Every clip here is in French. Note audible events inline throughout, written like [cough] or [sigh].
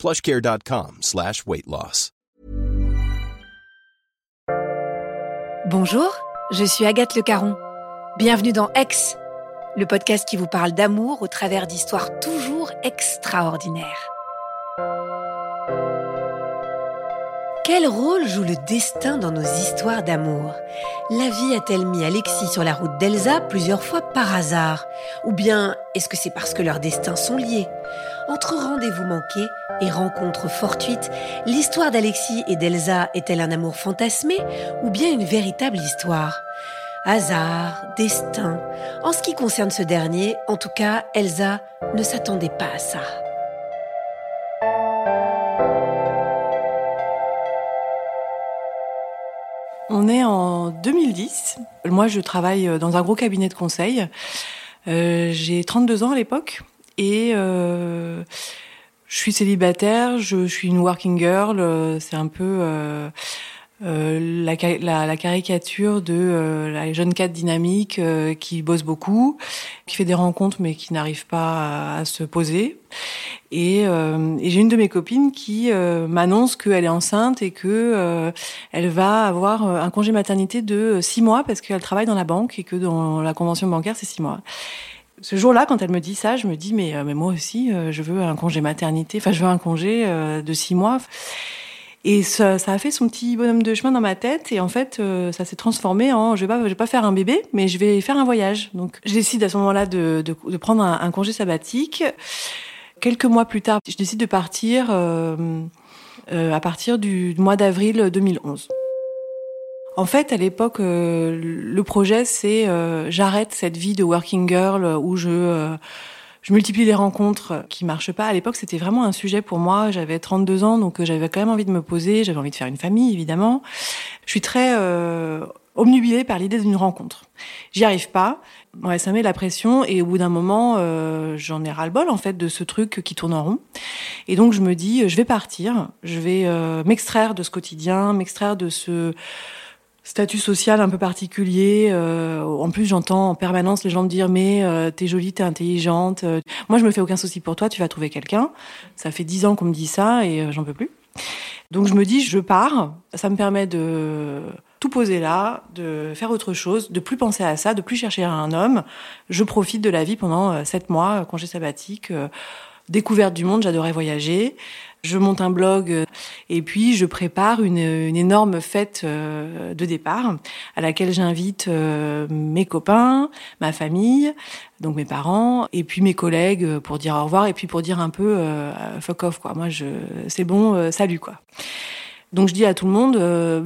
plushcare.com slash. Bonjour, je suis Agathe Le Caron. Bienvenue dans Ex, le podcast qui vous parle d'amour au travers d'histoires toujours extraordinaires. Quel rôle joue le destin dans nos histoires d'amour? La vie a-t-elle mis Alexis sur la route d'Elsa plusieurs fois par hasard? Ou bien est-ce que c'est parce que leurs destins sont liés? Entre rendez-vous manqués et rencontres fortuites, l'histoire d'Alexis et d'Elsa est-elle un amour fantasmé ou bien une véritable histoire? Hasard, destin. En ce qui concerne ce dernier, en tout cas, Elsa ne s'attendait pas à ça. On est en 2010. Moi, je travaille dans un gros cabinet de conseil. Euh, j'ai 32 ans à l'époque et euh, je suis célibataire, je, suis une working girl. C'est un peu euh, euh, la, caricature de euh, la jeune cadre dynamique euh, qui bosse beaucoup, qui fait des rencontres mais qui n'arrive pas à, se poser. Et, euh, et j'ai une de mes copines qui m'annonce qu'elle est enceinte et que elle va avoir un congé maternité de six mois parce qu'elle travaille dans la banque et que dans la convention bancaire c'est six mois. Ce jour-là, quand elle me dit ça, je me dis mais, mais moi aussi, je veux un congé maternité. Enfin, je veux un congé de six mois. Et ça, ça, a fait son petit bonhomme de chemin dans ma tête. Et en fait, euh, ça s'est transformé en je vais pas, je vais pas faire un bébé, mais je vais faire un voyage. Donc, je décide à ce moment-là de, de, de prendre un, un, congé sabbatique. Quelques mois plus tard, je décide de partir euh, euh, à partir du mois d'avril 2011. En fait, à l'époque, euh, le projet, c'est euh, j'arrête cette vie de working girl où je je multiplie les rencontres qui marchent pas. À l'époque, c'était vraiment un sujet pour moi. J'avais 32 ans, donc euh, j'avais quand même envie de me poser. J'avais envie de faire une famille, évidemment. Je suis très euh, omnubilée par l'idée d'une rencontre. J'y arrive pas. Ouais, ça met la pression et au bout d'un moment, euh, j'en ai ras-le-bol en fait de ce truc qui tourne en rond. Et donc je me dis, je vais partir, je vais euh, m'extraire de ce quotidien, m'extraire de ce statut social un peu particulier. Euh, en plus, j'entends en permanence les gens me dire mais euh, t'es jolie, t'es intelligente. Euh, moi, je me fais aucun souci pour toi, tu vas trouver quelqu'un. Ça fait dix ans qu'on me dit ça et euh, j'en peux plus. Donc je me dis je pars. Ça me permet de tout poser là, de faire autre chose, de plus penser à ça, de plus chercher un homme. Je profite de la vie pendant euh, sept mois, congé sabbatique, découverte du monde. J'adorais voyager. Je monte un blog euh, et puis je prépare une, une énorme fête euh, de départ à laquelle j'invite euh, mes copains, ma famille, donc mes parents et puis mes collègues pour dire au revoir et puis pour dire un peu fuck off quoi. Moi je c'est bon, salut quoi. Donc je dis à tout le monde,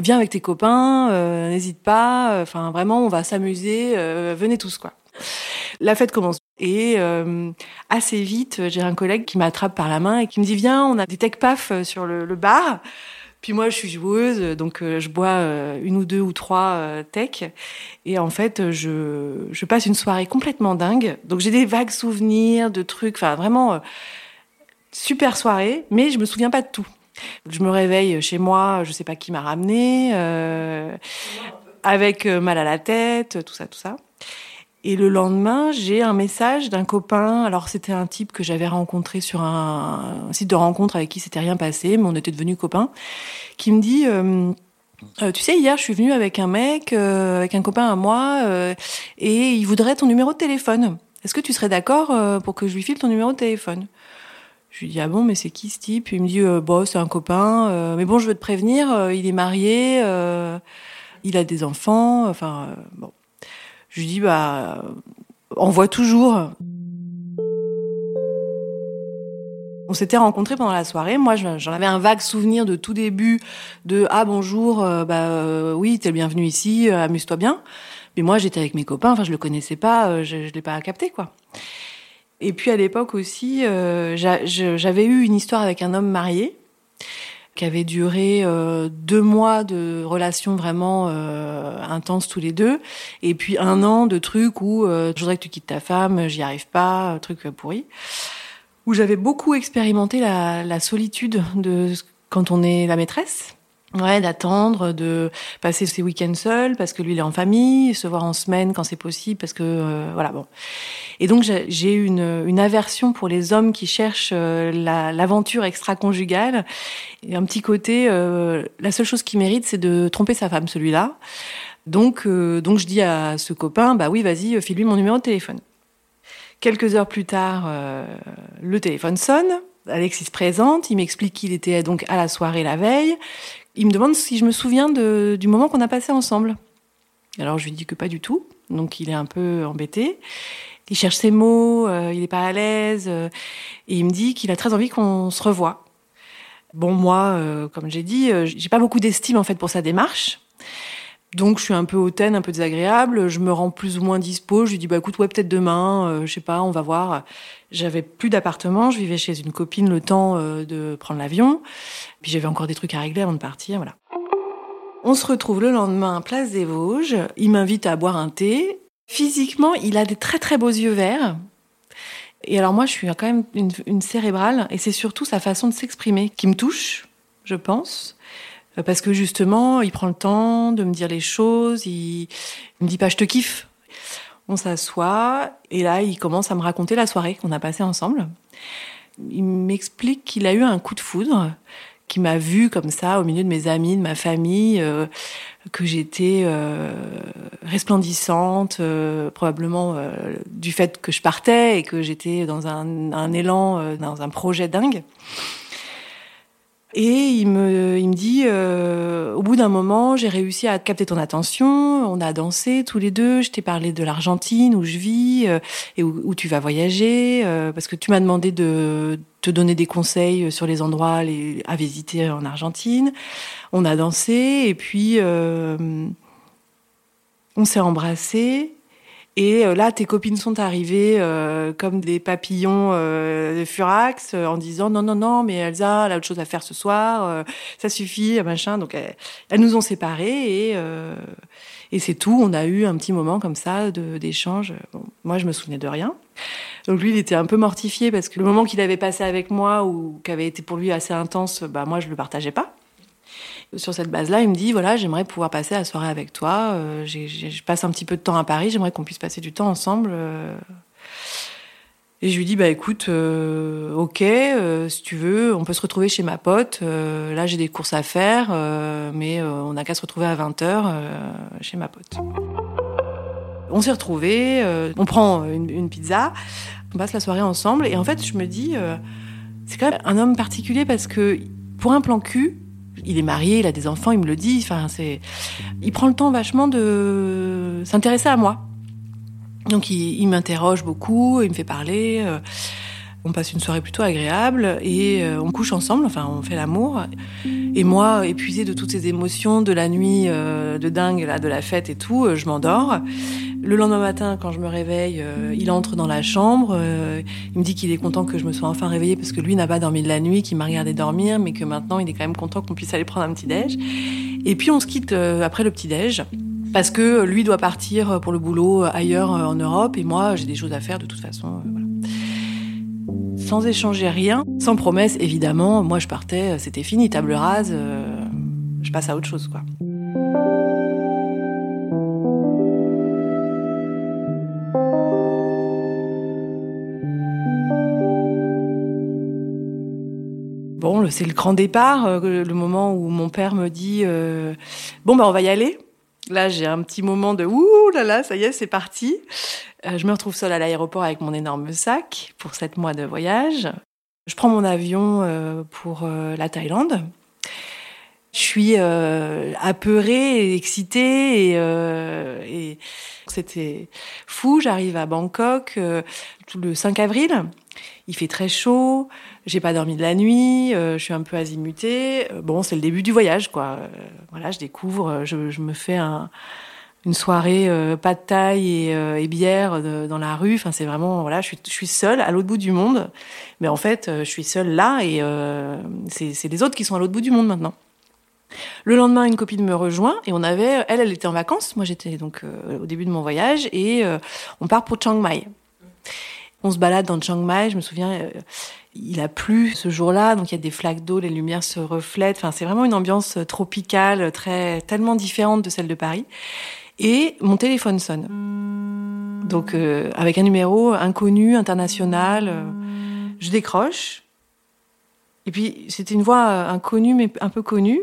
viens avec tes copains, n'hésite pas. Enfin vraiment, on va s'amuser. venez tous quoi. La fête commence. Et euh, assez vite, j'ai un collègue qui m'attrape par la main et qui me dit Viens, on a des tech paf sur le, le, bar. Puis moi, je suis joueuse, donc euh, je bois euh, une ou deux ou trois euh, tech. Et en fait, je, je passe une soirée complètement dingue. Donc j'ai des vagues souvenirs de trucs, enfin vraiment super soirée, mais je me souviens pas de tout. Je me réveille chez moi, je sais pas qui m'a ramené, avec mal à la tête, tout ça, tout ça. Et le lendemain, j'ai un message d'un copain. Alors, c'était un type que j'avais rencontré sur un, site de rencontre avec qui s'était rien passé, mais on était devenus copains, qui me dit euh, euh, Tu sais, hier, je suis venue avec un mec, euh, avec un copain à moi, et il voudrait ton numéro de téléphone. Est-ce que tu serais d'accord pour que je lui file ton numéro de téléphone? Je lui dis ah bon mais c'est qui ce type? Il me dit euh, bon c'est un copain mais bon je veux te prévenir il est marié il a des enfants enfin bon je lui dis, bah, on voit toujours. On s'était rencontrés pendant la soirée. Moi, j'en avais un vague souvenir de tout début de ah bonjour, euh, bah euh, oui, t'es le bienvenu ici, euh, amuse-toi bien. Mais moi, j'étais avec mes copains. Enfin, je le connaissais pas, je, je l'ai pas capté quoi. Et puis à l'époque aussi, j'avais eu une histoire avec un homme marié qui avait duré euh, deux mois de relations vraiment euh, intenses tous les deux, et puis un an de trucs où euh, je voudrais que tu quittes ta femme, j'y arrive pas, truc pourri, où j'avais beaucoup expérimenté la, la solitude de quand on est la maîtresse Ouais, d'attendre, de passer ses week-ends seul parce que lui il est en famille, se voir en semaine quand c'est possible parce que euh, voilà bon. Et donc j'ai une, aversion pour les hommes qui cherchent euh, l'aventure extra-conjugale et un petit côté. Euh, la seule chose qui mérite c'est de tromper sa femme celui-là. Donc donc je dis à ce copain bah oui vas-y file-lui mon numéro de téléphone. Quelques heures plus tard le téléphone sonne. Alexis se présente, il m'explique qu'il était donc à la soirée la veille, il me demande si je me souviens de, du moment qu'on a passé ensemble. Alors je lui dis que pas du tout, donc il est un peu embêté. Il cherche ses mots, euh, il n'est pas à l'aise, euh, et il me dit qu'il a très envie qu'on se revoie. Bon, moi, euh, comme j'ai dit, j'ai pas beaucoup d'estime en fait pour sa démarche. Donc je suis un peu hautaine, un peu désagréable. Je me rends plus ou moins dispo. Je lui dis bah écoute ouais peut-être demain, je sais pas, on va voir. J'avais plus d'appartement, je vivais chez une copine le temps de prendre l'avion. Puis j'avais encore des trucs à régler avant de partir, voilà. On se retrouve le lendemain, place des Vosges. Il m'invite à boire un thé. Physiquement, il a des très très beaux yeux verts. Et alors moi, je suis quand même une, cérébrale, et c'est surtout sa façon de s'exprimer qui me touche, je pense. Parce que justement, il prend le temps de me dire les choses, il, me dit pas je te kiffe. On s'assoit, et là, il commence à me raconter la soirée qu'on a passée ensemble. Il m'explique qu'il a eu un coup de foudre, qui m'a vu comme ça au milieu de mes amis, de ma famille, euh, que j'étais euh, resplendissante, euh, probablement du fait que je partais et que j'étais dans un élan, dans un projet dingue. Et il me, il me dit, euh, au bout d'un moment, j'ai réussi à capter ton attention. On a dansé tous les deux. Je t'ai parlé de l'Argentine où je vis euh, et où, tu vas voyager, euh, parce que tu m'as demandé de te donner des conseils sur les endroits à visiter en Argentine. On a dansé et puis on s'est embrassés. Et euh, là, tes copines sont arrivées euh, comme des papillons euh, de furax en disant non, non, non, mais Elsa, elle a autre chose à faire ce soir, ça suffit, machin. Donc, elles, nous ont séparés et, et c'est tout. On a eu un petit moment comme ça d'échange. Moi, je me souvenais de rien. Donc lui, il était un peu mortifié parce que le moment qu'il avait passé avec moi ou qui avait été pour lui assez intense, bah moi, je le partageais pas sur cette base-là, il me dit voilà, j'aimerais pouvoir passer la soirée avec toi. Euh, je passe un petit peu de temps à Paris, j'aimerais qu'on puisse passer du temps ensemble. Euh. Et je lui dis bah écoute, euh, ok, si tu veux, on peut se retrouver chez ma pote. Là, j'ai des courses à faire, mais on n'a qu'à se retrouver à 20 h chez ma pote. On s'est retrouvés, on prend une, une, pizza, on passe la soirée ensemble. Et en fait, je me dis, c'est quand même un homme particulier parce que pour un plan cul, il est marié, il a des enfants, il me le dit. Enfin, c'est, il prend le temps vachement de s'intéresser à moi. Donc, il, il m'interroge beaucoup, il me fait parler. Euh, on passe une soirée plutôt agréable et euh, on couche ensemble, enfin on fait l'amour. Et moi, épuisée de toutes ces émotions de la nuit euh, de dingue, là, de la fête et tout, je m'endors. Le lendemain matin, quand je me réveille, euh, il entre dans la chambre. Euh, il me dit qu'il est content que je me sois enfin réveillée parce que lui n'a pas dormi de la nuit, qu'il m'a regardé dormir, mais que maintenant il est quand même content qu'on puisse aller prendre un petit déj. Et puis on se quitte euh, après le petit déj parce que lui doit partir pour le boulot ailleurs en Europe et moi j'ai des choses à faire de toute façon. Voilà. Sans échanger rien, sans promesse évidemment. Moi je partais, c'était fini, table rase. je passe à autre chose. Bon, c'est le grand départ, euh, le moment où mon père me dit euh, bon bah on va y aller. Là, j'ai un petit moment de ouh là là, ça y est, c'est parti. Euh, je me retrouve seule à l'aéroport avec mon énorme sac pour sept mois de voyage. Je prends mon avion euh, pour euh, la Thaïlande. Je suis apeurée excitée et, c'était fou. J'arrive à Bangkok le 5 avril. Il fait très chaud. J'ai pas dormi de la nuit, je suis un peu azimutée. Bon, c'est le début du voyage, quoi. Voilà, je découvre, je, me fais un, une soirée euh, pas de taille et, euh, et bière dans la rue. Enfin, c'est vraiment voilà, je suis, je suis seule à l'autre bout du monde, mais en fait, je suis seule là et c'est les autres qui sont à l'autre bout du monde maintenant. Le lendemain, une copine me rejoint et on avait, elle, elle était en vacances. Moi, j'étais donc au début de mon voyage et on part pour Chiang Mai. On se balade dans Chiang Mai. Je me souviens, il a plu ce jour-là, donc il y a des flaques d'eau, les lumières se reflètent. Enfin, c'est vraiment une ambiance tropicale, très tellement différente de celle de Paris. Et mon téléphone sonne. Donc euh, avec un numéro inconnu, international, euh, je décroche. Et puis c'était une voix inconnue mais un peu connue.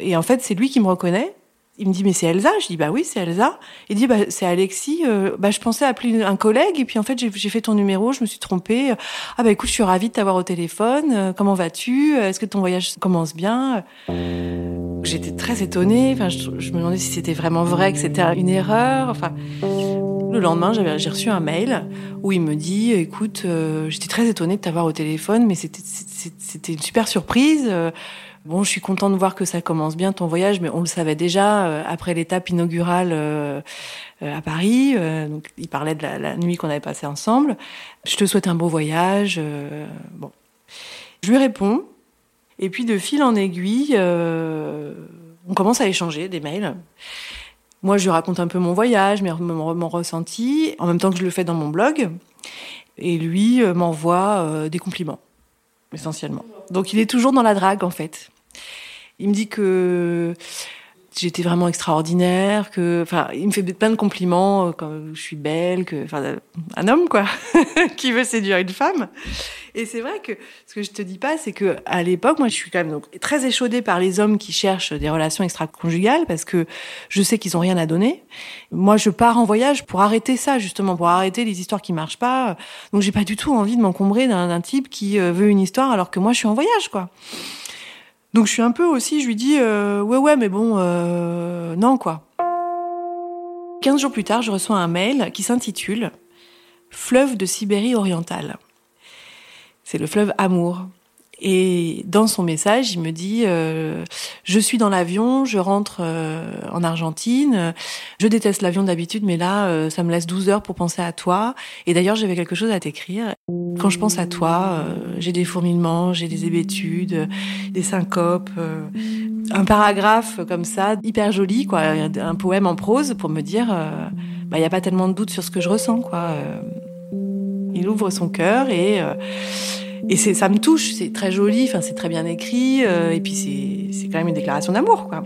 Et en fait, c'est lui qui me reconnaît. Il me dit mais c'est Elsa. Je dis bah oui c'est Elsa. Il dit bah c'est Alexis euh, bah je pensais appeler un collègue. Et puis en fait j'ai fait ton numéro je me suis trompée. Ah bah écoute je suis ravie de t'avoir au téléphone. Euh, comment vas-tu? Est-ce que ton voyage commence bien? J'étais très étonnée enfin je, me demandais si c'était vraiment vrai que c'était une erreur enfin le lendemain, j'ai reçu un mail où il me dit "Écoute, euh, j'étais très étonnée de t'avoir au téléphone, mais c'était une super surprise. Bon, je suis contente de voir que ça commence bien ton voyage, mais on le savait déjà euh, après l'étape inaugurale euh, euh, à Paris. donc, il parlait de la, nuit qu'on avait passée ensemble. Je te souhaite un beau voyage. bon, je lui réponds, et puis de fil en aiguille, on commence à échanger des mails. Moi, je lui raconte un peu mon voyage, mon, mon ressenti, en même temps que je le fais dans mon blog. Et lui m'envoie des compliments, essentiellement. Donc il est toujours dans la drague, en fait. Il me dit que j'étais vraiment extraordinaire, que, enfin, il me fait plein de compliments, euh, quand je suis belle, que, enfin, un homme, quoi, [laughs] qui veut séduire une femme. Et c'est vrai que ce que je te dis pas, c'est que à l'époque, moi, je suis quand même donc très échaudée par les hommes qui cherchent des relations extra-conjugales parce que je sais qu'ils ont rien à donner. Moi, je pars en voyage pour arrêter ça, justement, pour arrêter les histoires qui marchent pas. Donc, j'ai pas du tout envie de m'encombrer d'un type qui euh, veut une histoire alors que moi, je suis en voyage, quoi. Donc je suis un peu aussi, je lui dis euh, ouais ouais mais bon euh, non quoi. 15 jours plus tard, je reçois un mail qui s'intitule Fleuve de Sibérie orientale. C'est le fleuve Amour. Et dans son message, il me dit euh, Je suis dans l'avion, je rentre euh, en Argentine. Je déteste l'avion d'habitude, mais là, euh, ça me laisse 12 heures pour penser à toi. Et d'ailleurs, j'avais quelque chose à t'écrire. Quand je pense à toi, j'ai des fourmillements, j'ai des hébétudes, des syncopes. un paragraphe comme ça, hyper joli, quoi, un poème en prose pour me dire bah, il n'y a pas tellement de doute sur ce que je ressens. quoi. il ouvre son cœur et et ça me touche, c'est très joli, enfin c'est très bien écrit, euh, et puis c'est, quand même une déclaration d'amour, quoi.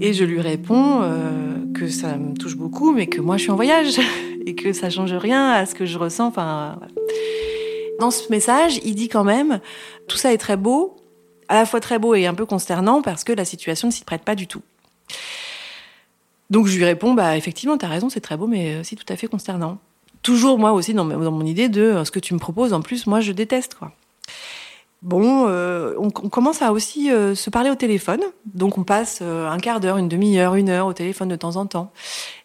Et je lui réponds euh, que ça me touche beaucoup, mais que moi je suis en voyage [laughs] et que ça change rien à ce que je ressens. Enfin, dans ce message, il dit quand même tout ça est très beau, à la fois très beau et un peu consternant parce que la situation ne s'y prête pas du tout. Donc je lui réponds bah effectivement t'as raison c'est très beau mais aussi tout à fait consternant toujours moi aussi dans, mon idée de euh, ce que tu me proposes en plus moi je déteste quoi. Bon, euh, on, commence à aussi euh, se parler au téléphone. Donc on passe un quart d'heure, une demi-heure, une heure au téléphone de temps en temps.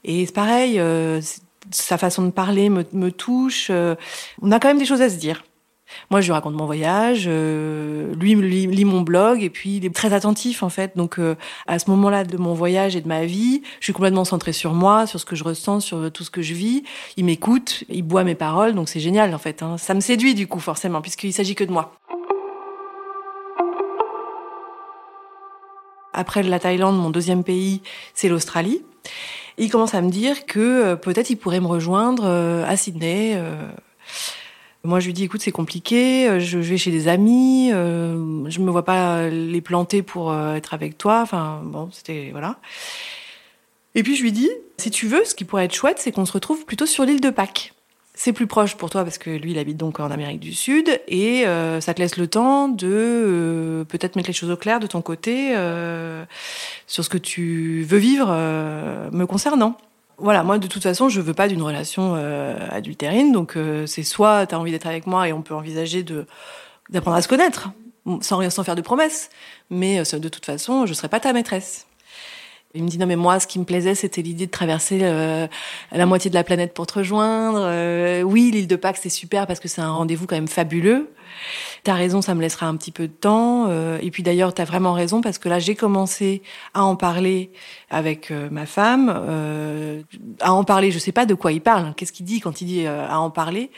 Et c'est pareil, sa façon de parler me, me touche. on a quand même des choses à se dire. Moi, je lui raconte mon voyage, euh, lui lit, lit, mon blog, et puis il est très attentif en fait. Donc, euh, à ce moment-là de mon voyage et de ma vie, je suis complètement centrée sur moi, sur ce que je ressens, sur tout ce que je vis. Il m'écoute, il boit mes paroles, donc c'est génial en fait. Hein. Ça me séduit du coup forcément, puisqu'il s'agit que de moi. Après la Thaïlande, mon deuxième pays, c'est l'Australie. Il commence à me dire que euh, peut-être il pourrait me rejoindre à Sydney. Moi, je lui dis, écoute, c'est compliqué, euh, je vais chez des amis, euh, je me vois pas les planter pour euh, être avec toi. Enfin, bon, c'était voilà. Et puis je lui dis, si tu veux, ce qui pourrait être chouette, c'est qu'on se retrouve plutôt sur l'île de Pâques. C'est plus proche pour toi parce que lui, il habite donc en Amérique du Sud et ça te laisse le temps de peut-être mettre les choses au clair de ton côté sur ce que tu veux vivre me concernant voilà, moi de toute façon, je veux pas d'une relation euh, adultérine, donc euh, c'est soit tu envie d'être avec moi et on peut envisager d'apprendre à se connaître sans rien sans faire de promesses, mais euh, de toute façon, je serai pas ta maîtresse. Il me dit non mais moi ce qui me plaisait c'était l'idée de traverser euh, la moitié de la planète pour te rejoindre. Euh, oui l'île de Pâques c'est super parce que c'est un rendez-vous quand même fabuleux. T'as raison ça me laissera un petit peu de temps. Euh, et puis d'ailleurs t'as vraiment raison parce que là j'ai commencé à en parler avec ma femme. à en parler je sais pas de quoi il parle. Qu'est-ce qu'il dit quand il dit à en parler?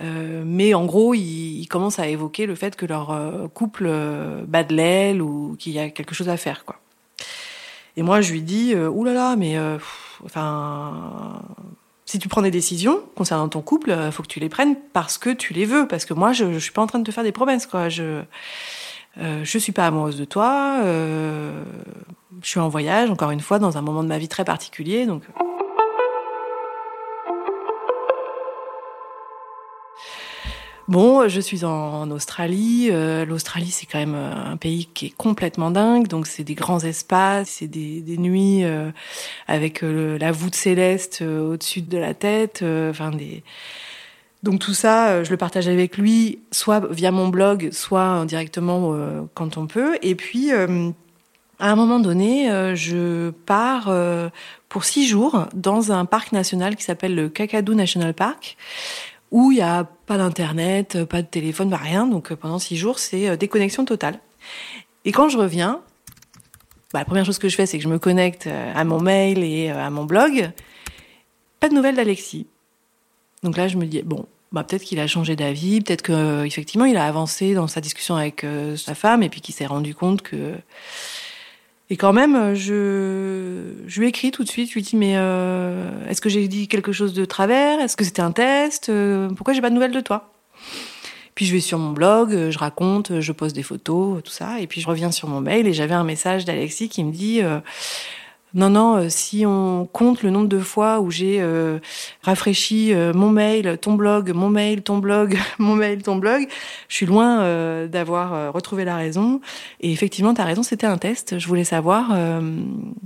Mais en gros, il, il, commence à évoquer le fait que leur couple bat de l'aile ou qu'il y a quelque chose à faire, quoi. Et moi, je lui dis, euh, oulala, mais euh, enfin, si tu prends des décisions concernant ton couple, il euh, faut que tu les prennes parce que tu les veux, parce que moi, je, je suis pas en train de te faire des promesses, quoi. Je euh, je suis pas amoureuse de toi. Euh, je suis en voyage, encore une fois, dans un moment de ma vie très particulier, donc. Bon, je suis en, Australie. Euh, L'Australie, c'est quand même euh, un pays qui est complètement dingue. Donc, c'est des grands espaces, c'est des, nuits euh, avec la voûte céleste au-dessus de la tête. Enfin. Donc tout ça, je le partage avec lui, soit via mon blog, soit directement quand on peut. Et puis, à un moment donné, je pars pour six jours dans un parc national qui s'appelle le Kakadu National Park où il n'y a pas d'internet, pas de téléphone, pas rien. Donc euh, pendant six jours, c'est euh, déconnexion totale. Et quand je reviens, bah, la première chose que je fais, c'est que je me connecte euh, à mon mail et à mon blog. Pas de nouvelles d'Alexis. Donc là, je me dis bon, bah peut-être qu'il a changé d'avis, peut-être que effectivement il a avancé dans sa discussion avec sa femme et puis qu'il s'est rendu compte que et quand même, euh, je, je lui écris tout de suite. Je lui dis mais euh, est-ce que j'ai dit quelque chose de travers? Est-ce que c'était un test? Euh, Pourquoi j'ai pas de nouvelles de toi? Puis je vais sur mon blog, je raconte, je pose des photos, tout ça. Et puis je reviens sur mon mail et j'avais un message d'Alexis qui me dit non, non, euh, si on compte le nombre de fois où j'ai euh, rafraîchi euh, mon mail, ton blog, mon mail, ton blog, [laughs] mon mail, ton blog, je suis loin d'avoir retrouvé la raison. Et effectivement, tu as raison, c'était un test. Je voulais savoir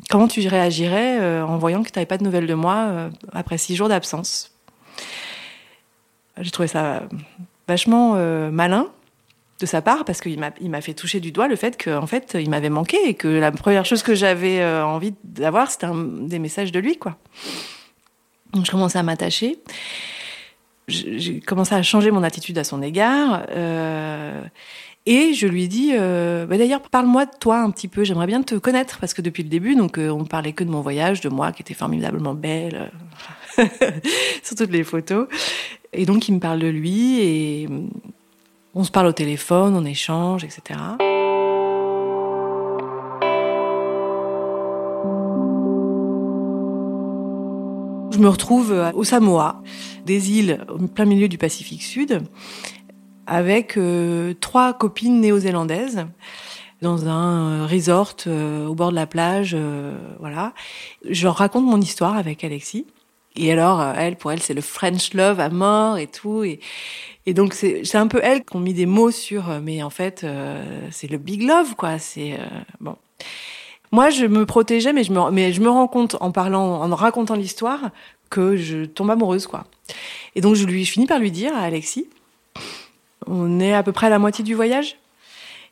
comment tu réagirais en voyant que tu n'avais pas de nouvelles de moi après six jours d'absence. J'ai trouvé ça vachement malin de sa part parce qu'il m'a fait toucher du doigt le fait qu'en fait il m'avait manqué et que la première chose que j'avais euh, envie d'avoir c'était des messages de lui quoi. Donc je commençais à m'attacher. J'ai commencé à changer mon attitude à son égard. Euh, et je lui dis, euh, bah d'ailleurs, parle-moi de toi un petit peu. J'aimerais bien te connaître parce que depuis le début, donc on parlait que de mon voyage, de moi qui était formidablement belle [laughs] sur toutes les photos. Et donc il me parle de lui et on se parle au téléphone, on échange, etc. Je me retrouve au Samoa, des îles au plein milieu du Pacifique Sud, avec euh, trois copines néo-zélandaises dans un resort euh, au bord de la plage, euh, voilà. Je leur raconte mon histoire avec Alexis. Et alors, elle, pour elle, c'est le French love à mort et tout. Et, donc c'est un peu elle qui ont mis des mots sur, euh, mais en fait euh, c'est le big love quoi. C'est euh, bon. Moi je me protégeais, mais je me mais je me rends compte en parlant, en racontant l'histoire que je tombe amoureuse quoi. Et donc je lui finis par lui dire Alexis, on est à peu près à la moitié du voyage.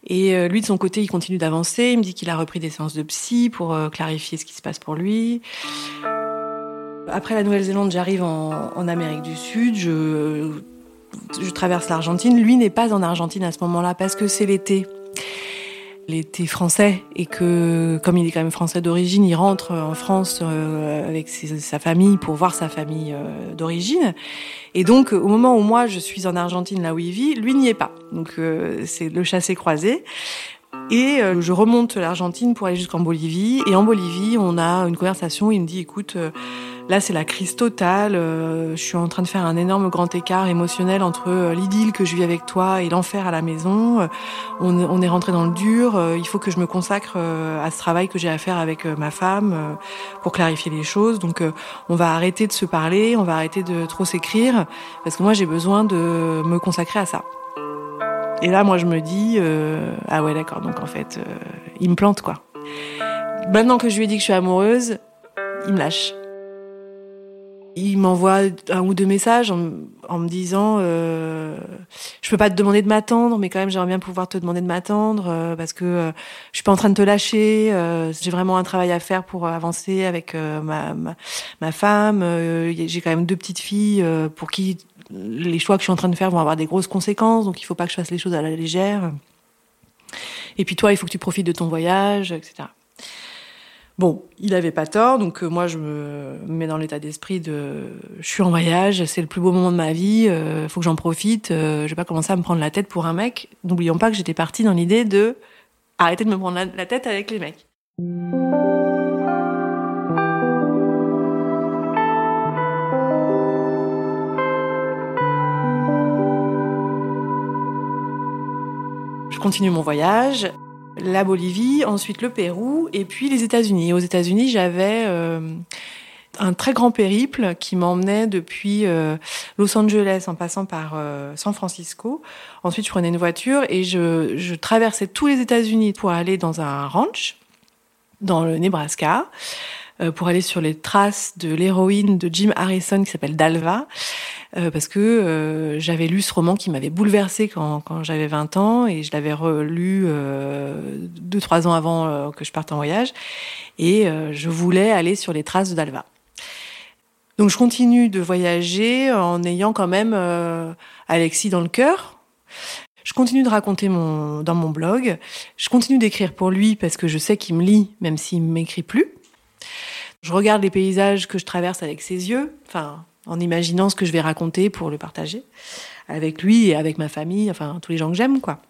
Et lui, de son côté, il continue d'avancer. Il me dit qu'il a repris des séances de psy pour clarifier ce qui se passe pour lui. Après la Nouvelle-Zélande, j'arrive en, Amérique du Sud. Je je traverse l'Argentine. Lui n'est pas en Argentine à ce moment-là parce que c'est l'été. L'été français et que comme il est quand même français d'origine, il rentre en France euh, avec sa famille pour voir sa famille euh, d'origine. Et donc au moment où moi je suis en Argentine là où il vit, lui n'y est pas. Donc euh, c'est le chassé croisé. Et je remonte l'Argentine pour aller jusqu'en Bolivie. Et en Bolivie, on a une conversation. Il me dit, écoute, Là, c'est la crise totale. Euh, je suis en train de faire un énorme grand écart émotionnel entre euh, l'idylle que je vis avec toi et l'enfer à la maison. Euh, on, on, est rentré dans le dur. il faut que je me consacre à ce travail que j'ai à faire avec ma femme pour clarifier les choses. Donc, on va arrêter de se parler, on va arrêter de trop s'écrire parce que moi, j'ai besoin de me consacrer à ça. Et là, moi, je me dis, ah ouais, d'accord. Donc, en fait, il me plante quoi. Maintenant que je lui ai dit que je suis amoureuse, il me lâche il m'envoie un ou deux messages en, me disant euh, je peux pas te demander de m'attendre mais quand même j'aimerais bien pouvoir te demander de m'attendre euh, parce que euh, je suis pas en train de te lâcher euh, j'ai vraiment un travail à faire pour avancer avec ma, ma, ma, femme j'ai quand même deux petites filles pour qui les choix que je suis en train de faire vont avoir des grosses conséquences donc il faut pas que je fasse les choses à la légère et puis toi il faut que tu profites de ton voyage etc Bon, il avait pas tort, donc euh, moi je me mets dans l'état d'esprit de je suis en voyage, c'est le plus beau moment de ma vie, euh, faut que j'en profite, euh, je vais pas commencer à me prendre la tête pour un mec. N'oublions pas que j'étais partie dans l'idée de arrêter de me prendre la, tête avec les mecs. Je continue mon voyage la Bolivie, ensuite le Pérou et puis les États-Unis. Aux États-Unis, j'avais euh, un très grand périple qui m'emmenait depuis euh, Los Angeles en passant par euh, San Francisco. Ensuite, je prenais une voiture et je, je traversais tous les États-Unis pour aller dans un ranch dans le Nebraska pour aller sur les traces de l'héroïne de Jim Harrison qui s'appelle Dalva. Euh, parce que euh, j'avais lu ce roman qui m'avait bouleversé quand, j'avais 20 ans et je l'avais relu euh, deux trois ans avant que je parte en voyage et je voulais aller sur les traces Dalva. Donc je continue de voyager en ayant quand même Alexis dans le cœur. Je continue de raconter mon, dans mon blog. Je continue d'écrire pour lui parce que je sais qu'il me lit, même s'il ne m'écrit plus. Je regarde les paysages que je traverse avec ses yeux. Enfin, en imaginant ce que je vais raconter pour le partager avec lui et avec ma famille, enfin tous les gens que j'aime, quoi.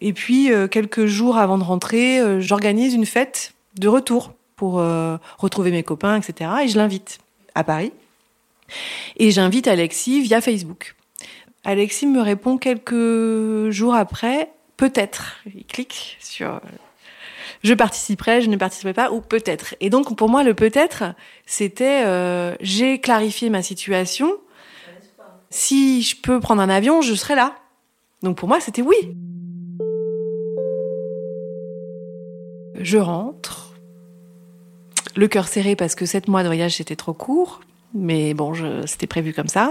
Et puis euh, quelques jours avant de rentrer, euh, j'organise une fête de retour pour euh, retrouver mes copains, etc. Et je l'invite à Paris. Et j'invite Alexis via Facebook. Alexis me répond quelques jours après, peut-être. Il clique sur je participerai, je ne participerai pas, ou peut-être. Et donc pour moi, le peut-être, c'était euh, j'ai clarifié ma situation. Si je peux prendre un avion, je serai là. Donc pour moi, c'était oui. Je rentre, le cœur serré parce que sept mois de voyage c'était trop court, mais bon, c'était prévu comme ça.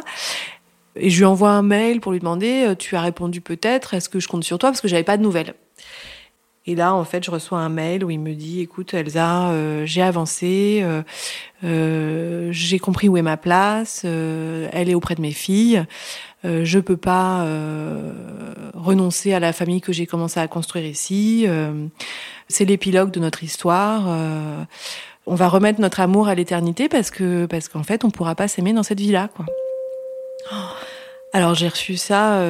Et je lui envoie un mail pour lui demander, euh, tu as répondu peut-être, est-ce que je compte sur toi? Parce que j'avais pas de nouvelles. Et là, en fait, je reçois un mail où il me dit, écoute, Elsa, euh, j'ai avancé, euh, euh, j'ai compris où est ma place, elle est auprès de mes filles, je peux pas renoncer à la famille que j'ai commencé à construire ici. c'est l'épilogue de notre histoire. on va remettre notre amour à l'éternité parce que parce qu'en fait, on pourra pas s'aimer dans cette vie-là, quoi. Alors j'ai reçu ça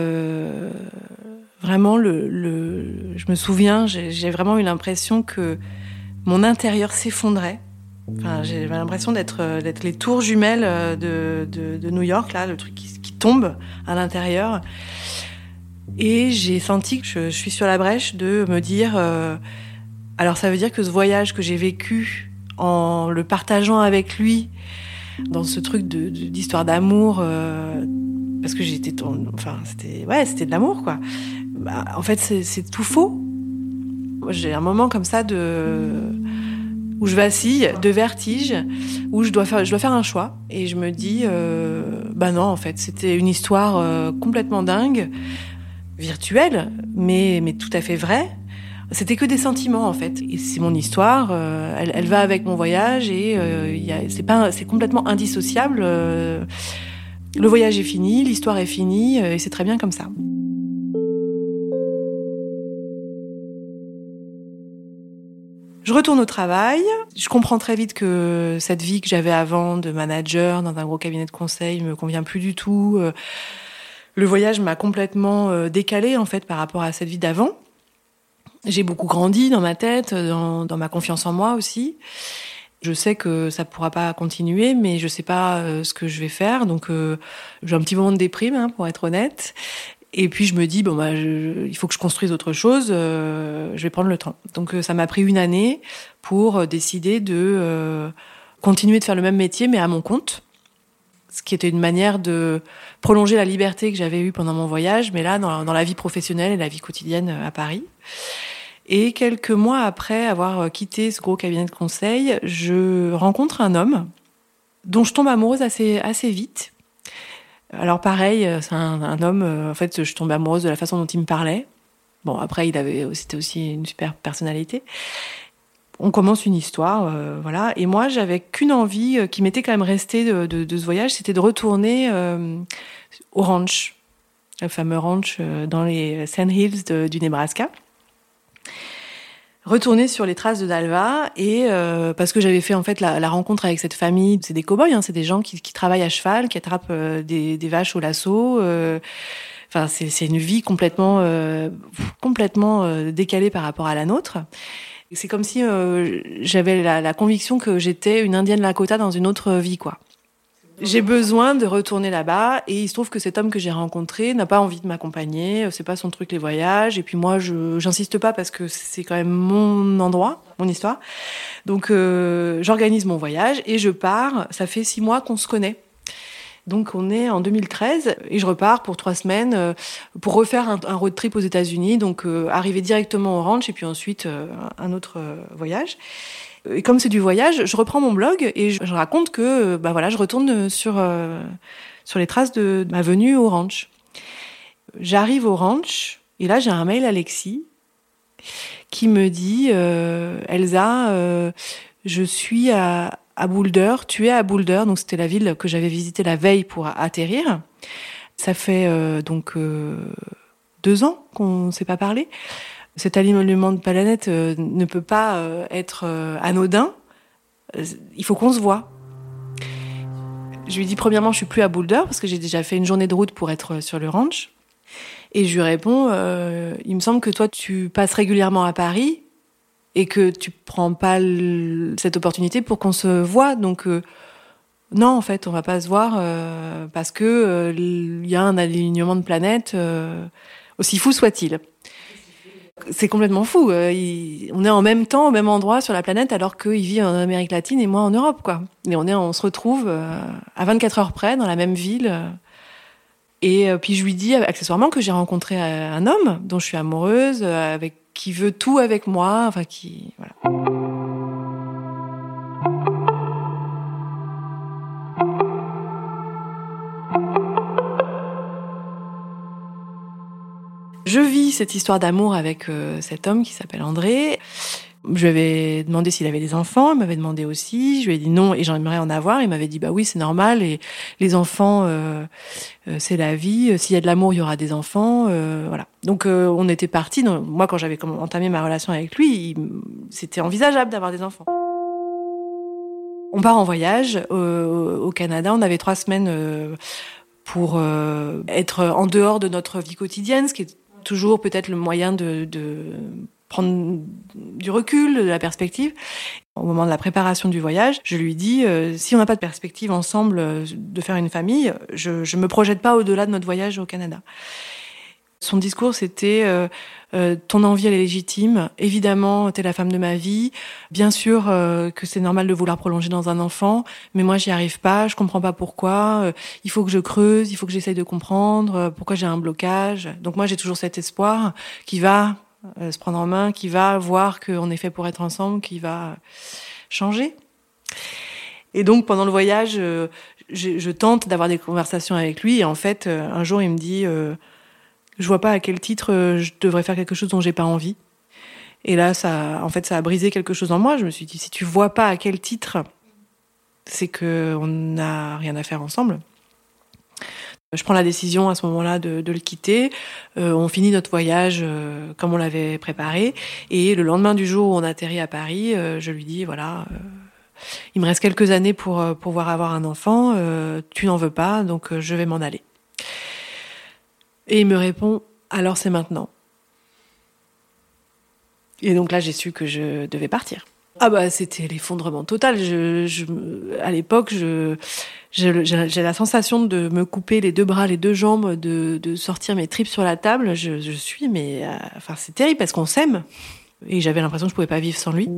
Vraiment, le, le, je me souviens, j'ai vraiment eu l'impression que mon intérieur s'effondrait. Enfin, j'ai l'impression d'être d'être les tours jumelles euh, de, de, New York, là, le truc qui, tombe à l'intérieur. Et j'ai senti que je, suis sur la brèche de me dire, euh, alors ça veut dire que ce voyage que j'ai vécu en le partageant avec lui, dans ce truc d'histoire d'amour, euh, parce que j'étais, enfin, c'était, ouais, c'était de l'amour, quoi. Bah, en fait, c'est tout faux. J'ai un moment comme ça de où je vacille, de vertige, où je dois faire, je dois faire un choix, et je me dis, euh, bah non, en fait, c'était une histoire euh, complètement dingue, virtuelle, mais mais tout à fait vraie. C'était que des sentiments en fait, et c'est mon histoire. Euh, elle, elle, va avec mon voyage, et euh, c'est pas, c'est complètement indissociable. le voyage est fini, l'histoire est finie, et c'est très bien comme ça. Je retourne au travail. Je comprends très vite que cette vie que j'avais avant de manager dans un gros cabinet de conseil me convient plus du tout. Euh, le voyage m'a complètement euh, décalé en fait par rapport à cette vie d'avant. J'ai beaucoup grandi dans ma tête, dans, ma confiance en moi aussi. Je sais que ça pourra pas continuer, mais je sais pas euh, ce que je vais faire. Donc j'ai un petit moment de déprime, hein, pour être honnête. Et puis je me dis bon bah il faut que je construise autre chose, euh, je vais prendre le temps. Donc euh, ça m'a pris une année pour euh, décider de euh, continuer de faire le même métier mais à mon compte, ce qui était une manière de prolonger la liberté que j'avais eue pendant mon voyage, mais là dans, dans, la vie professionnelle et la vie quotidienne à Paris. Et quelques mois après avoir quitté ce gros cabinet de conseil, je rencontre un homme dont je tombe amoureuse assez, assez vite. Alors pareil, c'est un, homme, en fait, je tombe amoureuse de la façon dont il me parlait. Bon, après, il avait, c'était aussi une super personnalité. On commence une histoire, voilà. Et moi, j'avais qu'une envie qui m'était quand même restée de, ce voyage, c'était de retourner au ranch, le fameux ranch dans les Sand Hills du Nebraska retourner sur les traces de Dalva et euh, parce que j'avais fait en fait la, rencontre avec cette famille, c'est des cow-boys, hein, c'est des gens qui, travaillent à cheval, qui attrapent euh, des, vaches au lasso. Euh, enfin, c'est une vie complètement complètement décalée par rapport à la nôtre. C'est comme si j'avais la, la, conviction que j'étais une indienne Lakota dans une autre vie, quoi. J'ai besoin de retourner là-bas et il se trouve que cet homme que j'ai rencontré n'a pas envie de m'accompagner, c'est pas son truc les voyages et puis moi je j'insiste pas parce que c'est quand même mon endroit, mon histoire. Donc euh, j'organise mon voyage et je pars. Ça fait six mois qu'on se connaît. Donc on est en 2013 et je repars pour trois semaines euh, pour refaire un, road trip aux États-Unis. Donc euh, arriver directement au ranch et puis ensuite un autre voyage. Et comme c'est du voyage, je reprends mon blog et je, raconte que bah voilà, je retourne sur, euh, sur les traces de, ma venue au ranch. J'arrive au ranch et là j'ai un mail Alexis qui me dit euh, Elsa, euh, je suis à Boulder, tu es à Boulder, donc c'était la ville que j'avais visitée la veille pour atterrir. Ça fait donc deux ans qu'on ne s'est pas parlé cet alignement de planète euh, ne peut pas euh, être euh, anodin. Il faut qu'on se voit. Je lui dis premièrement, je suis plus à Boulder parce que j'ai déjà fait une journée de route pour être sur le ranch. Et je lui réponds, il me semble que toi, tu passes régulièrement à Paris et que tu prends pas cette opportunité pour qu'on se voit. Donc non, en fait, on va pas se voir parce que il y a un alignement de planètes, aussi fou soit-il c'est complètement fou. Euh, on est en même temps au même endroit sur la planète alors qu'il vit en Amérique latine et moi en Europe, quoi. Et on on se retrouve euh, à 24 heures près dans la même ville. Et euh, puis je lui dis accessoirement que j'ai rencontré un homme dont je suis amoureuse, avec qui veut tout avec moi, enfin qui voilà. Je vis cette histoire d'amour avec euh, cet homme qui s'appelle André. Je lui avais demandé s'il avait des enfants, il m'avait demandé aussi, je lui ai dit non et j'aimerais en avoir, il m'avait dit bah oui c'est normal et les enfants euh, euh, c'est la vie, s'il y a de l'amour il y aura des enfants, voilà. Donc on était parti. Moi quand j'avais entamé ma relation avec lui, c'était envisageable d'avoir des enfants. On part en voyage au Canada, on avait trois semaines pour être en dehors de notre vie quotidienne, ce qui est toujours peut-être le moyen de, prendre du recul, de la perspective. Au moment de la préparation du voyage, je lui dis euh, si on n'a pas de perspective ensemble euh, de faire une famille, je ne me projette pas au-delà de notre voyage au Canada. Son discours, c'était euh, euh, ton envie, elle est légitime. Évidemment, t'es la femme de ma vie. Bien sûr euh, que c'est normal de vouloir prolonger dans un enfant, mais moi, j'y arrive pas. Je comprends pas pourquoi. il faut que je creuse, il faut que j'essaye de comprendre pourquoi j'ai un blocage. Donc moi, j'ai toujours cet espoir qui va se prendre en main, qui va voir qu'on est fait pour être ensemble, qui va changer. Et donc pendant le voyage, je, je, tente d'avoir des conversations avec lui. Et en fait, un jour, il me dit je vois pas à quel titre euh, je devrais faire quelque chose dont j'ai pas envie. Et là, ça, en fait, ça a brisé quelque chose en moi. Je me suis dit, si tu vois pas à quel titre, c'est que on n'a rien à faire ensemble. Je prends la décision à ce moment-là de, le quitter. Euh, on finit notre voyage euh, comme on l'avait préparé. Et le lendemain du jour où on atterrit à Paris, je lui dis voilà, il me reste quelques années pour pouvoir avoir un enfant. tu n'en veux pas, donc je vais m'en aller. Et il me répond alors c'est maintenant. Et donc là, j'ai su que je devais partir. Ah bah c'était l'effondrement total. À l'époque, j'ai la sensation de me couper les deux bras, les deux jambes, de, sortir mes tripes sur la table. Je, suis, mais euh, enfin c'est terrible parce qu'on s'aime. Et j'avais l'impression que je pouvais pas vivre sans lui.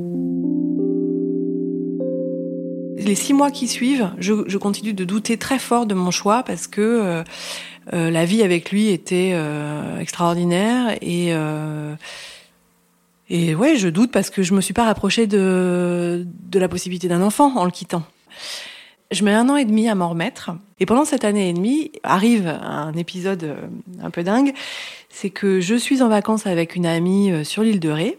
Les six mois qui suivent, je, je continue de douter très fort de mon choix parce que euh, euh, la vie avec lui était euh, extraordinaire et euh, et ouais, je doute parce que je me suis pas rapprochée de de la possibilité d'un enfant en le quittant. Je mets un an et demi à m'en remettre. Et pendant cette année et demie, arrive un épisode euh, un peu dingue. C'est que je suis en vacances avec une amie euh, sur l'île de Ré.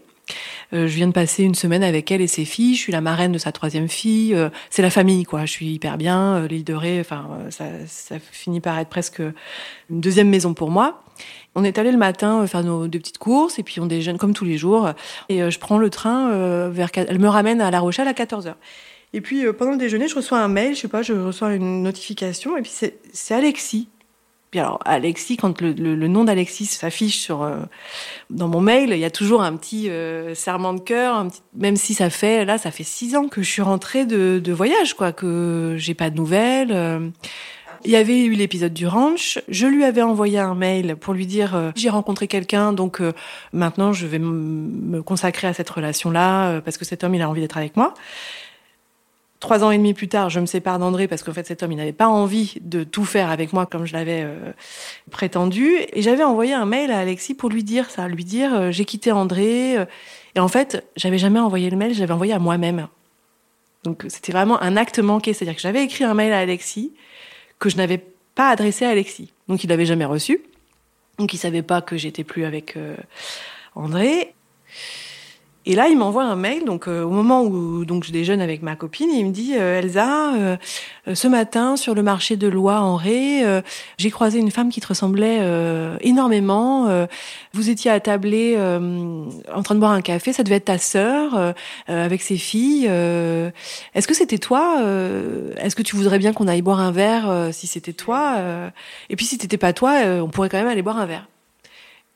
Euh, je viens de passer une semaine avec elle et ses filles. Je suis la marraine de sa troisième fille. c'est la famille, quoi. Je suis hyper bien. L'île de Ré, enfin, ça, ça finit par être presque une deuxième maison pour moi. On est allé le matin faire nos deux petites courses et puis on déjeune comme tous les jours. Et je prends le train vers. Elle me ramène à La Rochelle à 14 h et puis euh, pendant le déjeuner, je reçois un mail, je sais pas, je reçois une notification, et puis c'est Alexis. Puis alors Alexis, quand le, le, nom d'Alexis s'affiche sur euh, dans mon mail, il y a toujours un petit euh, serment de cœur, même si ça fait là, ça fait six ans que je suis rentrée de, de voyage, quoi, que j'ai pas de nouvelles. Il y avait eu l'épisode du ranch. Je lui avais envoyé un mail pour lui dire j'ai rencontré quelqu'un, donc maintenant je vais me consacrer à cette relation-là parce que cet homme il a envie d'être avec moi. Trois ans et demi plus tard, je me sépare d'André parce qu'en fait cet homme, il n'avait pas envie de tout faire avec moi comme je l'avais euh, prétendu. Et j'avais envoyé un mail à Alexis pour lui dire ça, lui dire euh, j'ai quitté André. Euh. et en fait, j'avais jamais envoyé le mail, j'avais envoyé à moi-même. Donc c'était vraiment un acte manqué, c'est-à-dire que j'avais écrit un mail à Alexis que je n'avais pas adressé à Alexis. Donc il l'avait jamais reçu. Donc il savait pas que j'étais plus avec André. Et là, il m'envoie un mail, donc euh, au moment où donc je déjeune avec ma copine, il me dit euh, Elsa, euh, ce matin sur le marché de Loire en Ré, j'ai croisé une femme qui te ressemblait énormément. vous étiez à tabler en train de boire un café, ça devait être ta sœur avec ses filles. Est-ce que c'était toi Est-ce que tu voudrais bien qu'on aille boire un verre si c'était toi Et puis si c'était pas toi, on pourrait quand même aller boire un verre.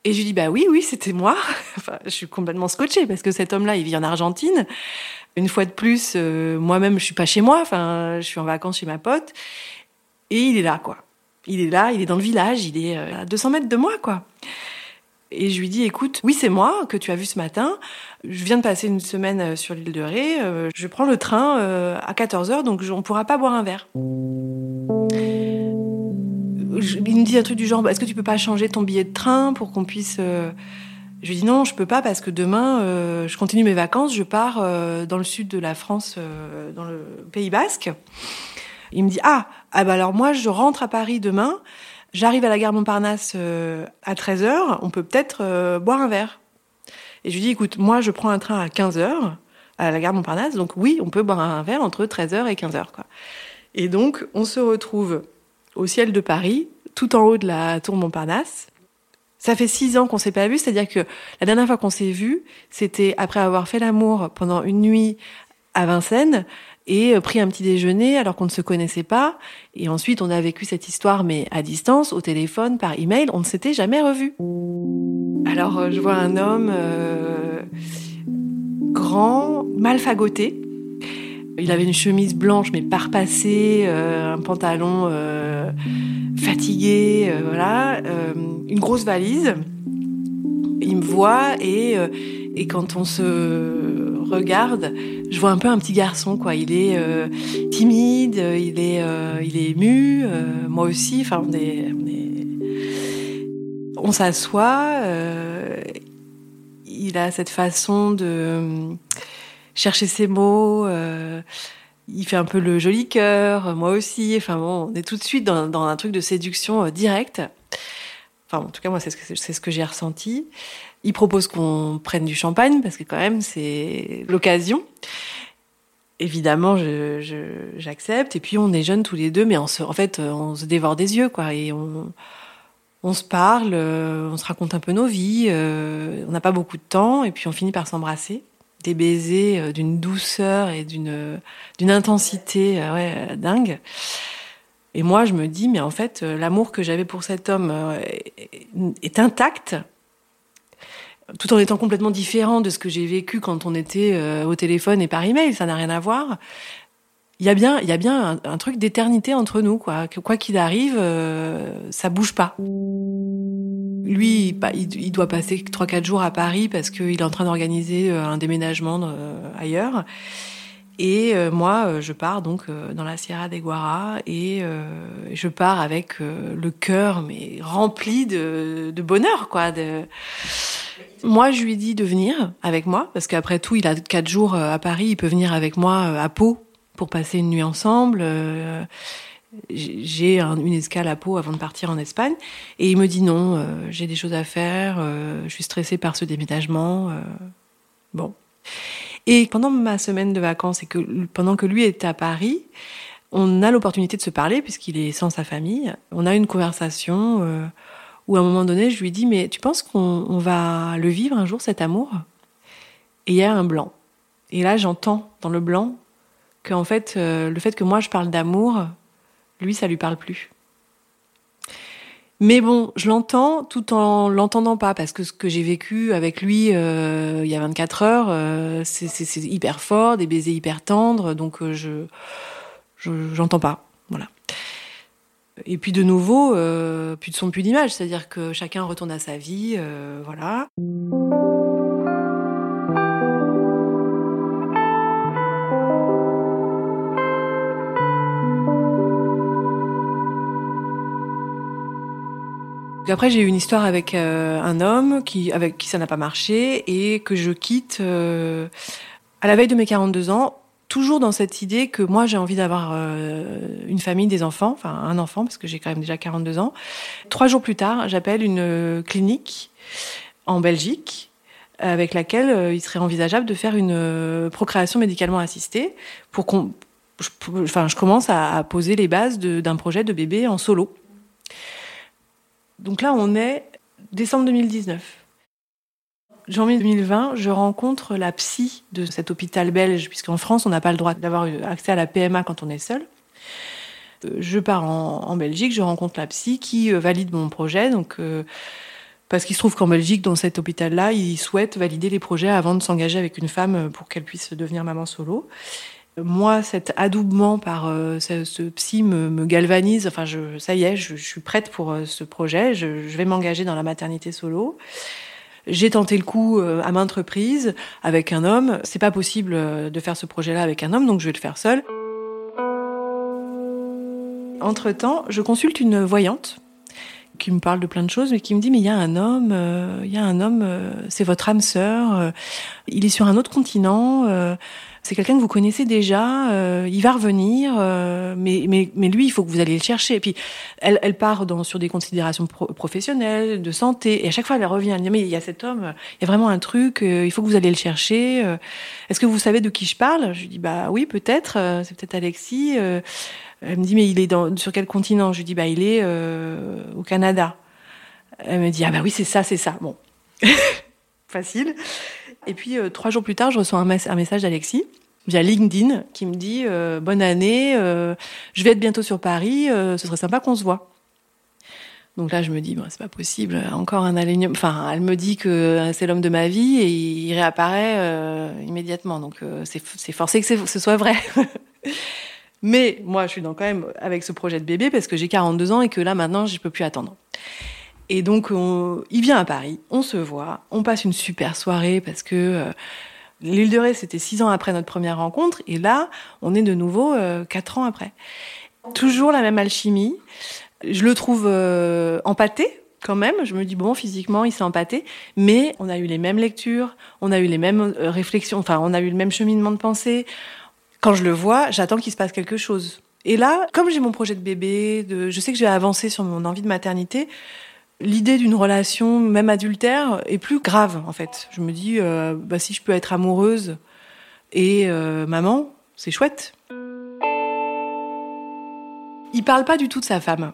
Et je lui dis, bah oui, oui, c'était moi. [laughs] enfin, je suis complètement scotchée parce que cet homme-là, il vit en Argentine. Une fois de plus, euh, moi-même, je suis pas chez moi. Enfin, je suis en vacances chez ma pote. Et il est là, quoi. Il est là, il est dans le village, il est euh, à 200 mètres de moi, quoi. Et je lui dis, écoute, oui, c'est moi que tu as vu ce matin. Je viens de passer une semaine euh, sur l'île de Ré. Je prends le train à 14 h donc on pourra pas boire un verre il me dit un truc du genre, est-ce que tu peux pas changer ton billet de train pour qu'on puisse... Euh, je lui dis non, je peux pas parce que demain, euh, je continue mes vacances, je pars euh, dans le sud de la France, dans le Pays Basque. Il me dit ah, ah bah alors moi je rentre à Paris demain, j'arrive à la gare Montparnasse à 13h, on peut peut-être boire un verre. Et je lui dis écoute, moi je prends un train à 15h à la gare Montparnasse, donc oui, on peut boire un verre entre 13h et 15h quoi. Et donc on se retrouve au ciel de Paris, tout en haut de la tour Montparnasse. Ça fait six ans qu'on s'est pas vu, c'est-à-dire que la dernière fois qu'on s'est vu, c'était après avoir fait l'amour pendant une nuit à Vincennes et euh, pris un petit déjeuner alors qu'on ne se connaissait pas. Et ensuite, on a vécu cette histoire, mais à distance, au téléphone, par email. On ne s'était jamais revu. Alors, euh, je vois un homme euh, grand, mal fagoté, il avait une chemise blanche mais parpassée, euh, un pantalon euh, fatigué, euh, voilà, une grosse valise. Il me voit et, et quand on se regarde, je vois un peu un petit garçon quoi. Il est timide, il est il est ému, moi aussi. Enfin on est on, est... on s'assoit. il a cette façon de chercher ses mots. Euh, il fait un peu le joli cœur, moi aussi. Enfin bon, on est tout de suite dans, un truc de séduction euh, directe. Enfin, en tout cas, moi, c'est ce que, j'ai ressenti. Il propose qu'on prenne du champagne parce que quand même, c'est l'occasion. Évidemment, j'accepte. et puis, on est jeunes tous les deux, mais en fait, on se dévore des yeux, quoi. Et on, on se parle, euh, on se raconte un peu nos vies. on n'a pas beaucoup de temps, et puis on finit par s'embrasser des baisers euh, d'une douceur et d'une d'une intensité euh, dingue. Et moi, je me dis, mais en fait, euh, l'amour que j'avais pour cet homme est intact, tout en étant complètement différent de ce que j'ai vécu quand on était au téléphone et par email. Ça n'a rien à voir. Il y a bien, il y a bien un, truc d'éternité entre nous, quoi. Quoi qu'il arrive, ça bouge pas. Lui, il, doit passer 3-4 jours à Paris parce qu'il est en train d'organiser euh, un déménagement euh, ailleurs. Et euh, moi, je pars donc dans la Sierra de Guara et je pars avec le cœur mais rempli de, bonheur. Moi, je lui dis de venir avec moi parce qu'après tout, il a quatre jours à Paris, il peut venir avec moi à Pau pour passer une nuit ensemble. J'ai une escale à Pau avant de partir en Espagne. Et il me dit non, j'ai des choses à faire, je suis stressée par ce déménagement. bon. Et pendant ma semaine de vacances et pendant que lui était à Paris, on a l'opportunité de se parler puisqu'il est sans sa famille. On a une conversation euh, où à un moment donné, je lui dis mais tu penses qu'on va le vivre un jour cet amour? Et il y a un blanc. Et là, j'entends dans le blanc que en fait, euh, le fait que moi je parle d'amour, lui, ça lui parle plus. Mais bon, je l'entends tout en l'entendant pas parce que ce que j'ai vécu avec lui euh, il y a 24 heures, euh, c'est hyper fort, des baisers hyper tendres, donc euh, je j'entends pas, voilà. Et puis de nouveau, plus de son, plus d'image, c'est-à-dire que chacun retourne à sa vie, voilà. Après j'ai eu une histoire avec euh, un homme qui avec qui ça n'a pas marché et que je quitte euh, à la veille de mes 42 ans, toujours dans cette idée que moi j'ai envie d'avoir euh, une famille, des enfants, enfin un enfant parce que j'ai quand même déjà 42 ans. Trois jours plus tard, j'appelle une clinique en Belgique avec laquelle il serait envisageable de faire une procréation médicalement assistée pour qu'on enfin je commence à, à poser les bases d'un projet de bébé en solo. Donc là, on est décembre 2019. Janvier 2020, je rencontre la psy de cet hôpital belge, puisqu'en France, on n'a pas le droit d'avoir accès à la PMA quand on est seul. Euh, je pars en, Belgique, je rencontre la psy qui euh, valide mon projet. Donc, euh, parce qu'il se trouve qu'en Belgique, dans cet hôpital-là, ils souhaitent valider les projets avant de s'engager avec une femme pour qu'elle puisse devenir maman solo moi, cet adoubement par euh, ce, psy me, galvanise. Enfin, je, ça y est, je, suis prête pour euh, ce projet. Je, vais m'engager dans la maternité solo. J'ai tenté le coup euh, à maintes reprises avec un homme. C'est pas possible de faire ce projet-là avec un homme, donc je vais le faire seul. Entre temps, je consulte une voyante qui me parle de plein de choses, mais qui me dit mais il y a un homme, il y a un homme, c'est votre âme sœur, il est sur un autre continent c'est quelqu'un que vous connaissez déjà, euh, il va revenir, euh, mais, mais, mais lui, il faut que vous alliez le chercher. Et puis, elle, part sur des considérations professionnelles, de santé, et à chaque fois, elle revient, elle dit, mais il y a cet homme, il y a vraiment un truc, euh, il faut que vous alliez le chercher. Est-ce que vous savez de qui je parle? Je lui dis, bah oui, peut-être, c'est peut-être Alexis. elle me dit, mais il est sur quel continent? Je lui dis, bah il est au Canada. Elle me dit, ah bah oui, c'est ça, c'est ça. Bon, [laughs] facile. Et puis euh, trois jours plus tard, je reçois un, message d'Alexis via LinkedIn qui me dit euh, bonne année, euh, je vais être bientôt sur Paris, ce serait sympa qu'on se voit. Donc là, je me dis c'est pas possible, encore un alignement. Enfin, elle me dit que c'est l'homme de ma vie et il réapparaît immédiatement. Donc c'est forcé que ce soit vrai. [laughs] Mais moi, je suis dans quand même avec ce projet de bébé parce que j'ai 42 ans et que là maintenant, je peux plus attendre. Et donc, il vient à Paris, on se voit, on passe une super soirée parce que euh, l'île de Ré, c'était six ans après notre première rencontre, et là, on est de nouveau euh, quatre ans après. Toujours la même alchimie. Je le trouve euh, empâté, quand même. Je me dis, bon, physiquement, il s'est empâté. Mais on a eu les mêmes lectures, on a eu les mêmes réflexions, enfin, on a eu le même cheminement de pensée. Quand je le vois, j'attends qu'il se passe quelque chose. Et là, comme j'ai mon projet de bébé, je sais que je vais avancer sur mon envie de maternité, l'idée d'une relation, même adultère, est plus grave en fait. Je me dis, euh, bah, si je peux être amoureuse et euh, maman, c'est chouette. Il parle pas du tout de sa femme.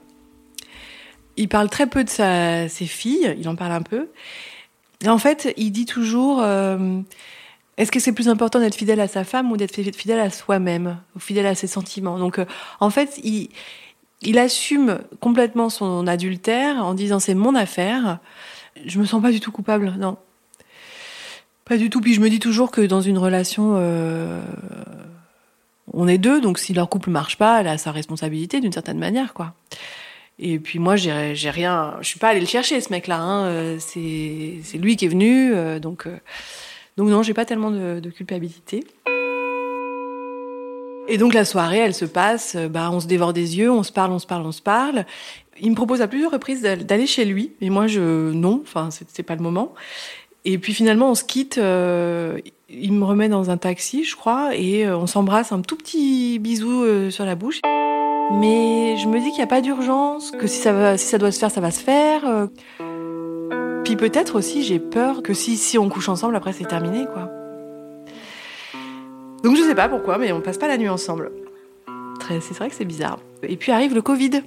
Il parle très peu de sa, ses filles, il en parle un peu. Et en fait, il dit toujours, euh, est-ce que c'est plus important d'être fidèle à sa femme ou d'être fidèle à soi-même, ou fidèle à ses sentiments? Donc, en fait, il, il assume complètement son adultère en disant c'est mon affaire. Je me sens pas du tout coupable, non. Pas du tout. Puis je me dis toujours que dans une relation, euh, on est deux, donc si leur couple marche pas, elle a sa responsabilité d'une certaine manière, quoi. Et puis moi, j'ai, rien, je suis pas allée le chercher ce mec-là. Hein. Euh, c'est, lui qui est venu, euh, donc donc non, j'ai pas tellement de culpabilité. Et donc la soirée, elle se passe, euh, bah, on se dévore des yeux, on se parle, on se parle, on se parle. Il me propose à plusieurs reprises d'aller chez lui, et moi je non, enfin c'est pas le moment. Et puis finalement, on se quitte. Euh, il me remet dans un taxi, je crois, et euh, on s'embrasse un tout petit bisou sur la bouche. Mais je me dis qu'il n'y a pas d'urgence, que si ça, va, si ça doit se faire, ça va se faire. Puis peut-être aussi, j'ai peur que si, si on couche ensemble, après c'est terminé, quoi. Donc je sais pas pourquoi, mais on passe pas la nuit ensemble. C'est vrai que c'est bizarre. Et puis arrive le Covid.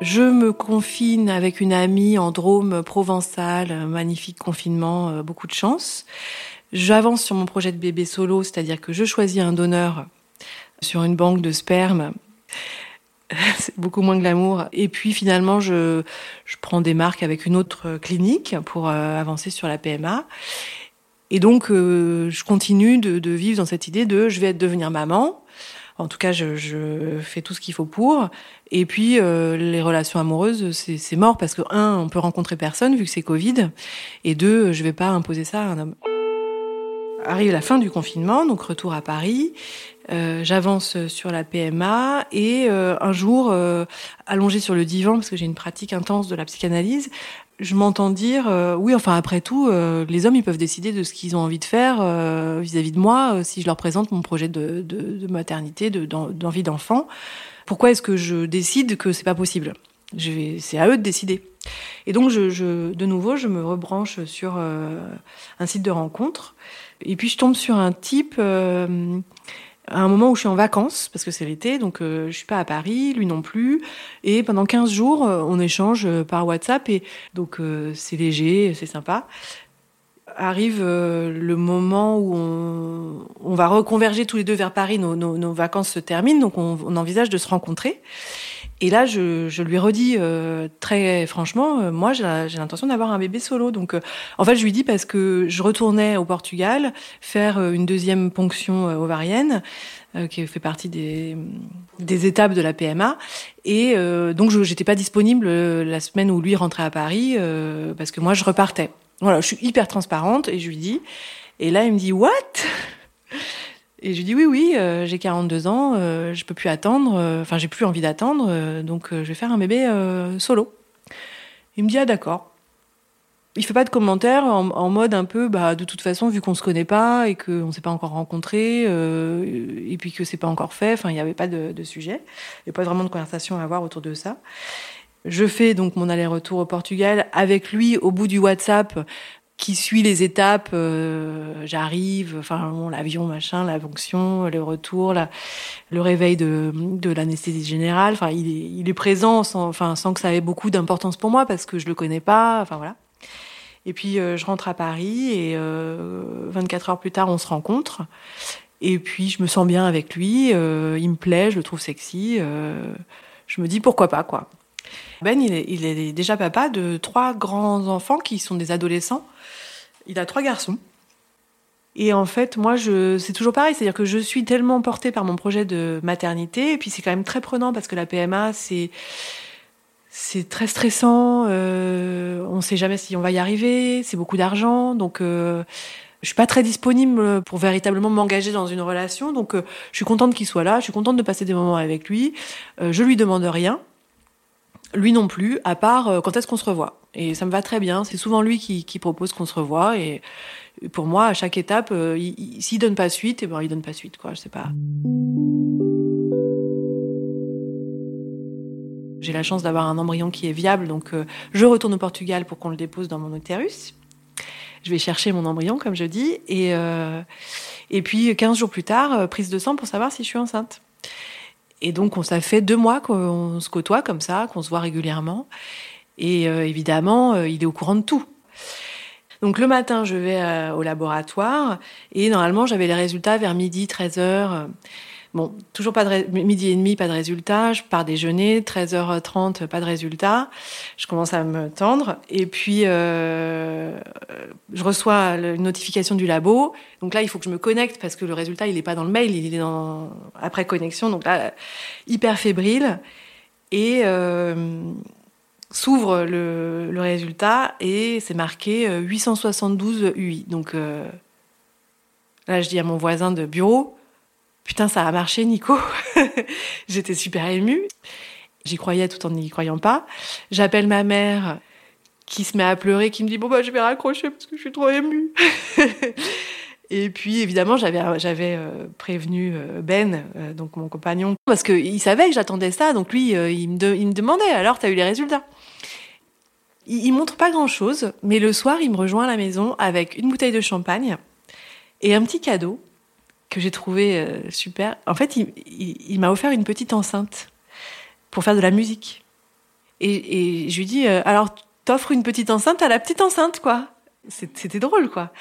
Je me confine avec une amie en Drôme provençal, magnifique confinement, euh, beaucoup de chance. J'avance sur mon projet de bébé solo, c'est-à-dire que je choisis un donneur sur une banque de sperme. [laughs] C'est beaucoup moins glamour. Et puis finalement, je, prends des marques avec une autre clinique pour euh, avancer sur la PMA. Et donc, euh, je continue de, vivre dans cette idée de je vais devenir maman. En tout cas, je, fais tout ce qu'il faut pour. Et puis, euh, les relations amoureuses, c'est mort parce que, un, on peut rencontrer personne vu que c'est Covid. Et deux, je vais pas imposer ça à un homme. Arrive la fin du confinement, donc retour à Paris. Euh, J'avance sur la PMA et un jour, euh, allongé sur le divan, parce que j'ai une pratique intense de la psychanalyse, je m'entends dire euh, oui, enfin après tout, euh, les hommes ils peuvent décider de ce qu'ils ont envie de faire euh, vis-à-vis de moi si je leur présente mon projet de, maternité, d'envie d'enfant. Pourquoi est-ce que je décide que c'est pas possible? C'est à eux de décider. Et donc de nouveau, je me rebranche sur un site de rencontre et puis je tombe sur un type à un moment où je suis en vacances, parce que c'est l'été, donc euh, je suis pas à Paris, lui non plus. Et pendant 15 jours, euh, on échange euh, par WhatsApp, et donc euh, c'est léger, c'est sympa. Arrive le moment où on, va reconverger tous les deux vers Paris, nos, vacances se terminent, donc on, on, envisage de se rencontrer. Et là, je, lui redis euh, très franchement, euh, moi, j'ai l'intention d'avoir un bébé solo. Donc, euh, en fait, je lui dis parce que je retournais au Portugal faire une deuxième ponction ovarienne, qui fait partie des, des étapes de la PMA. Et donc, je n'étais pas disponible la semaine où lui rentrait à Paris, parce que moi, je repartais. Voilà, je suis hyper transparente et je lui dis. Et là, il me dit, what? Et je lui dis oui, oui, euh, j'ai 42 ans, euh, je peux plus attendre, euh, enfin j'ai plus envie d'attendre, euh, donc je vais faire un bébé solo. Il me dit ah d'accord. Il fait pas de commentaires en, mode un peu bah de toute façon vu qu'on se connaît pas et qu'on s'est pas encore rencontré et puis que c'est pas encore fait, enfin il n'y avait pas de, de sujet, il n'y a pas vraiment de conversation à avoir autour de ça. Je fais donc mon aller-retour au Portugal avec lui au bout du WhatsApp qui suit les étapes. Euh, J'arrive, enfin bon, l'avion, machin, la fonction, le retour, la, le réveil de, de l'anesthésie générale. Enfin, il est, il est présent, sans, enfin sans que ça ait beaucoup d'importance pour moi parce que je le connais pas. Enfin voilà. Et puis euh, je rentre à Paris et euh, 24 heures plus tard, on se rencontre. Et puis je me sens bien avec lui. Euh, il me plaît, je le trouve sexy. Euh, je me dis pourquoi pas quoi. Ben, il est, il est déjà papa de trois grands enfants qui sont des adolescents. Il a trois garçons. Et en fait, moi, je, c'est toujours pareil, c'est-à-dire que je suis tellement portée par mon projet de maternité, et puis c'est quand même très prenant parce que la PMA, c'est c'est très stressant. Euh, on ne sait jamais si on va y arriver. C'est beaucoup d'argent, donc euh, je suis pas très disponible pour véritablement m'engager dans une relation. Donc, euh, je suis contente qu'il soit là. Je suis contente de passer des moments avec lui. Euh, je lui demande rien lui non plus, à part euh, quand est-ce qu'on se revoit. Et ça me va très bien. C'est souvent lui qui, propose qu'on se revoie. Et pour moi, à chaque étape, euh, s'il donne pas suite, et eh ben il donne pas suite, quoi. Je sais pas. J'ai la chance d'avoir un embryon qui est viable, donc euh, je retourne au Portugal pour qu'on le dépose dans mon utérus. Je vais chercher mon embryon, comme je dis, et euh, et puis 15 jours plus tard, prise de sang pour savoir si je suis enceinte. Et donc, on, ça fait deux mois qu'on se côtoie comme ça, qu'on se voit régulièrement. Et euh, évidemment, euh, il est au courant de tout. Donc le matin, je vais euh, au laboratoire et normalement, j'avais les résultats vers midi, 13 heures. Bon, toujours pas de midi et demi, pas de résultat. Je pars déjeuner, 13h30, pas de résultat. Je commence à me tendre. Et puis, euh, je reçois une notification du labo. Donc là, il faut que je me connecte parce que le résultat, il n'est pas dans le mail, il est après connexion. Donc là, hyper fébrile. Et euh, s'ouvre le, résultat et c'est marqué 872 UI. Donc euh, là, je dis à mon voisin de bureau, Putain, ça a marché, Nico. [laughs] J'étais super émue. J'y croyais tout en n'y croyant pas. J'appelle ma mère qui se met à pleurer, qui me dit bon bah je vais raccrocher parce que je suis trop émue. [laughs] Et puis évidemment j'avais euh, prévenu euh, Ben, euh, donc mon compagnon, parce qu'il savait que j'attendais ça, donc lui il me, il, me demandait alors t'as eu les résultats? Il, il montre pas grand chose, mais le soir il me rejoint à la maison avec une bouteille de champagne et un petit cadeau que j'ai trouvé super. En fait il, m'a offert une petite enceinte pour faire de la musique. Et, je lui dis alors t'offres une petite enceinte à la petite enceinte quoi. C'était drôle quoi.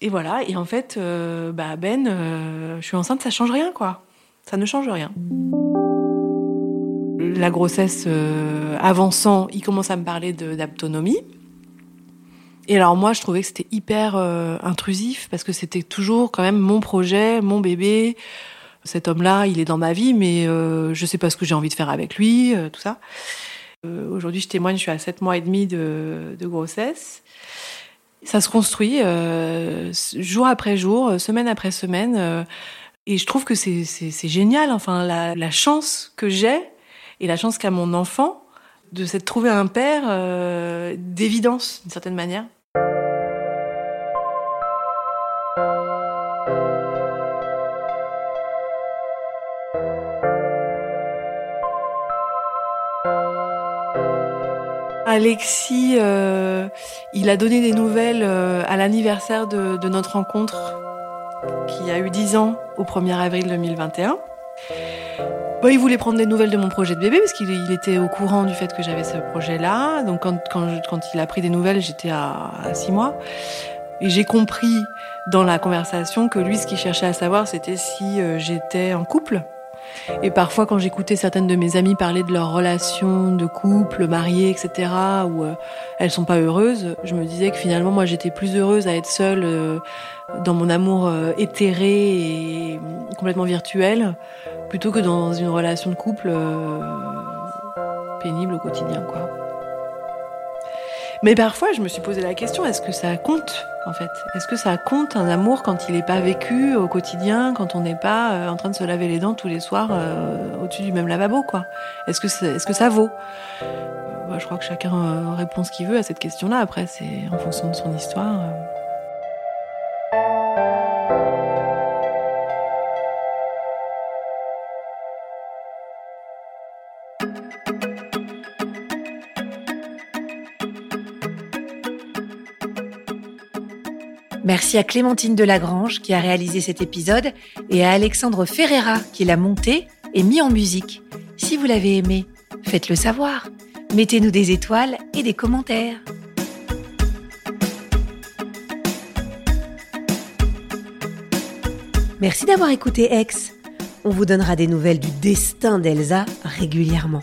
Et voilà, et en fait, euh, bah Ben, euh, je suis enceinte, ça change rien, quoi. Ça ne change rien. La grossesse euh, avançant, il commence à me parler d'autonomie. Et alors moi, je trouvais que c'était hyper intrusif parce que c'était toujours quand même mon projet, mon bébé. Cet homme-là, il est dans ma vie, mais je sais pas ce que j'ai envie de faire avec lui, tout ça. Aujourd'hui, je témoigne, je suis à 7 mois et demi de, grossesse. Ça se construit euh, jour après jour, euh, semaine après semaine. Euh, et je trouve que c'est génial. Enfin, la, chance que j'ai et la chance qu'a mon enfant de s'être trouvé un père euh, d'évidence, d'une certaine manière. Alexis, euh, il a donné des nouvelles euh, à l'anniversaire de, notre rencontre, qui a eu 10 ans au 1er avril 2021. Bon, il voulait prendre des nouvelles de mon projet de bébé parce qu'il était au courant du fait que j'avais ce projet-là. Donc quand, quand, il a pris des nouvelles, j'étais à, à 6 mois. Et j'ai compris dans la conversation que lui, ce qu'il cherchait à savoir, c'était si euh, j'étais en couple. Et parfois, quand j'écoutais certaines de mes amies parler de leur relation de couple, mariée, etc., où euh, elles sont pas heureuses, je me disais que finalement, moi, j'étais plus heureuse à être seule euh, dans mon amour euh, éthéré et complètement virtuel, plutôt que dans une relation de couple pénible au quotidien, quoi. Mais parfois, je me suis posé la question est-ce que ça compte en fait? Est-ce que ça compte un amour quand il n'est pas vécu au quotidien, quand on n'est pas euh, en train de se laver les dents tous les soirs euh, au-dessus du même lavabo quoi? Est-ce que ça vaut? Euh, Je crois que chacun répond ce qu'il veut à cette question-là. Après, c'est en fonction de son histoire. Merci à Clémentine Delagrange qui a réalisé cet épisode et à Alexandre Ferreira qui l'a monté et mis en musique. Si vous l'avez aimé, faites-le savoir. Mettez-nous des étoiles et des commentaires. Merci d'avoir écouté Ex. On vous donnera des nouvelles du destin d'Elsa régulièrement.